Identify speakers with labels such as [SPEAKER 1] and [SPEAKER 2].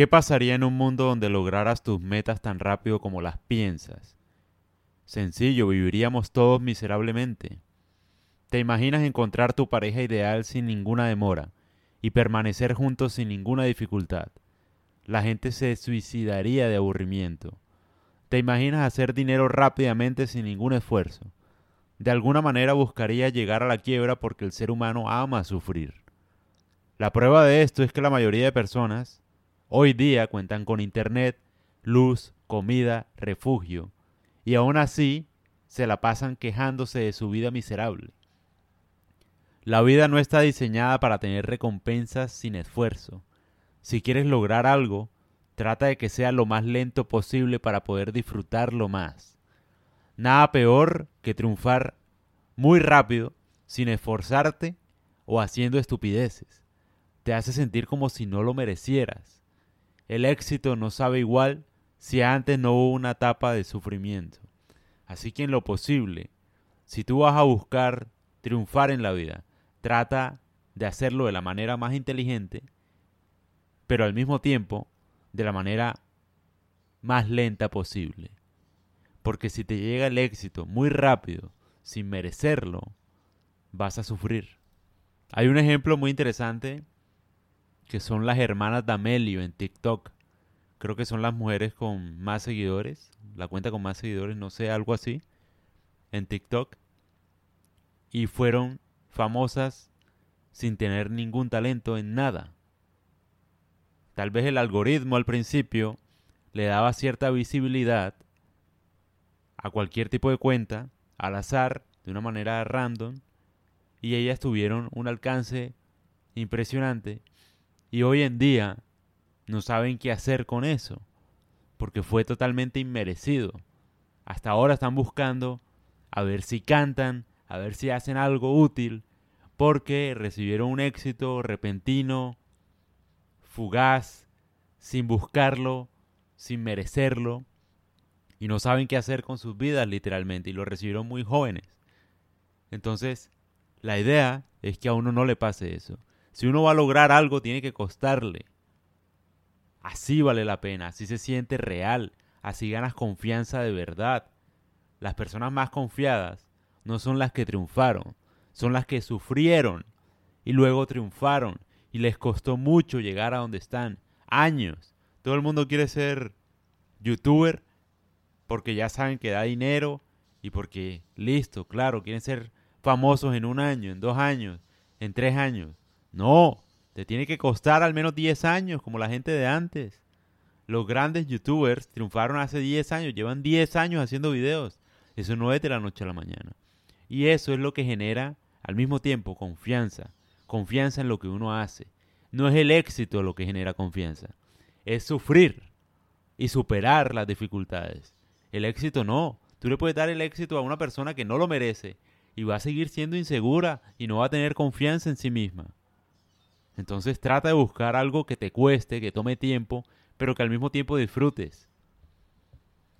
[SPEAKER 1] ¿Qué pasaría en un mundo donde lograras tus metas tan rápido como las piensas? Sencillo, viviríamos todos miserablemente. ¿Te imaginas encontrar tu pareja ideal sin ninguna demora y permanecer juntos sin ninguna dificultad? La gente se suicidaría de aburrimiento. ¿Te imaginas hacer dinero rápidamente sin ningún esfuerzo? De alguna manera buscaría llegar a la quiebra porque el ser humano ama sufrir. La prueba de esto es que la mayoría de personas hoy día cuentan con internet, luz, comida, refugio, y aún así se la pasan quejándose de su vida miserable. La vida no está diseñada para tener recompensas sin esfuerzo. Si quieres lograr algo, trata de que sea lo más lento posible para poder disfrutarlo más. Nada peor que triunfar muy rápido sin esforzarte o haciendo estupideces te hace sentir como si no lo merecieras. El éxito no sabe igual si antes no hubo una etapa de sufrimiento. Así que en lo posible, si tú vas a buscar triunfar en la vida, trata de hacerlo de la manera más inteligente, pero al mismo tiempo de la manera más lenta posible. Porque si te llega el éxito muy rápido, sin merecerlo, vas a sufrir. Hay un ejemplo muy interesante que son las hermanas D'Amelio en TikTok. Creo que son las mujeres con más seguidores, la cuenta con más seguidores, no sé, algo así, en TikTok. Y fueron famosas sin tener ningún talento en nada. Tal vez el algoritmo al principio le daba cierta visibilidad a cualquier tipo de cuenta, al azar, de una manera random, y ellas tuvieron un alcance impresionante y hoy en día no saben qué hacer con eso, porque fue totalmente inmerecido. Hasta ahora están buscando a ver si cantan, a ver si hacen algo útil, porque recibieron un éxito repentino, fugaz, sin buscarlo, sin merecerlo, y no saben qué hacer con sus vidas literalmente, y lo recibieron muy jóvenes. Entonces, la idea es que a uno no le pase eso. Si uno va a lograr algo, tiene que costarle. Así vale la pena, así se siente real, así ganas confianza de verdad. Las personas más confiadas no son las que triunfaron, son las que sufrieron y luego triunfaron y les costó mucho llegar a donde están. Años. Todo el mundo quiere ser youtuber porque ya saben que da dinero y porque, listo, claro, quieren ser famosos en un año, en dos años, en tres años. No, te tiene que costar al menos 10 años, como la gente de antes. Los grandes youtubers triunfaron hace 10 años, llevan 10 años haciendo videos. Eso no es de la noche a la mañana. Y eso es lo que genera al mismo tiempo confianza. Confianza en lo que uno hace. No es el éxito lo que genera confianza. Es sufrir y superar las dificultades. El éxito no. Tú le puedes dar el éxito a una persona que no lo merece y va a seguir siendo insegura y no va a tener confianza en sí misma. Entonces trata de buscar algo que te cueste, que tome tiempo, pero que al mismo tiempo disfrutes.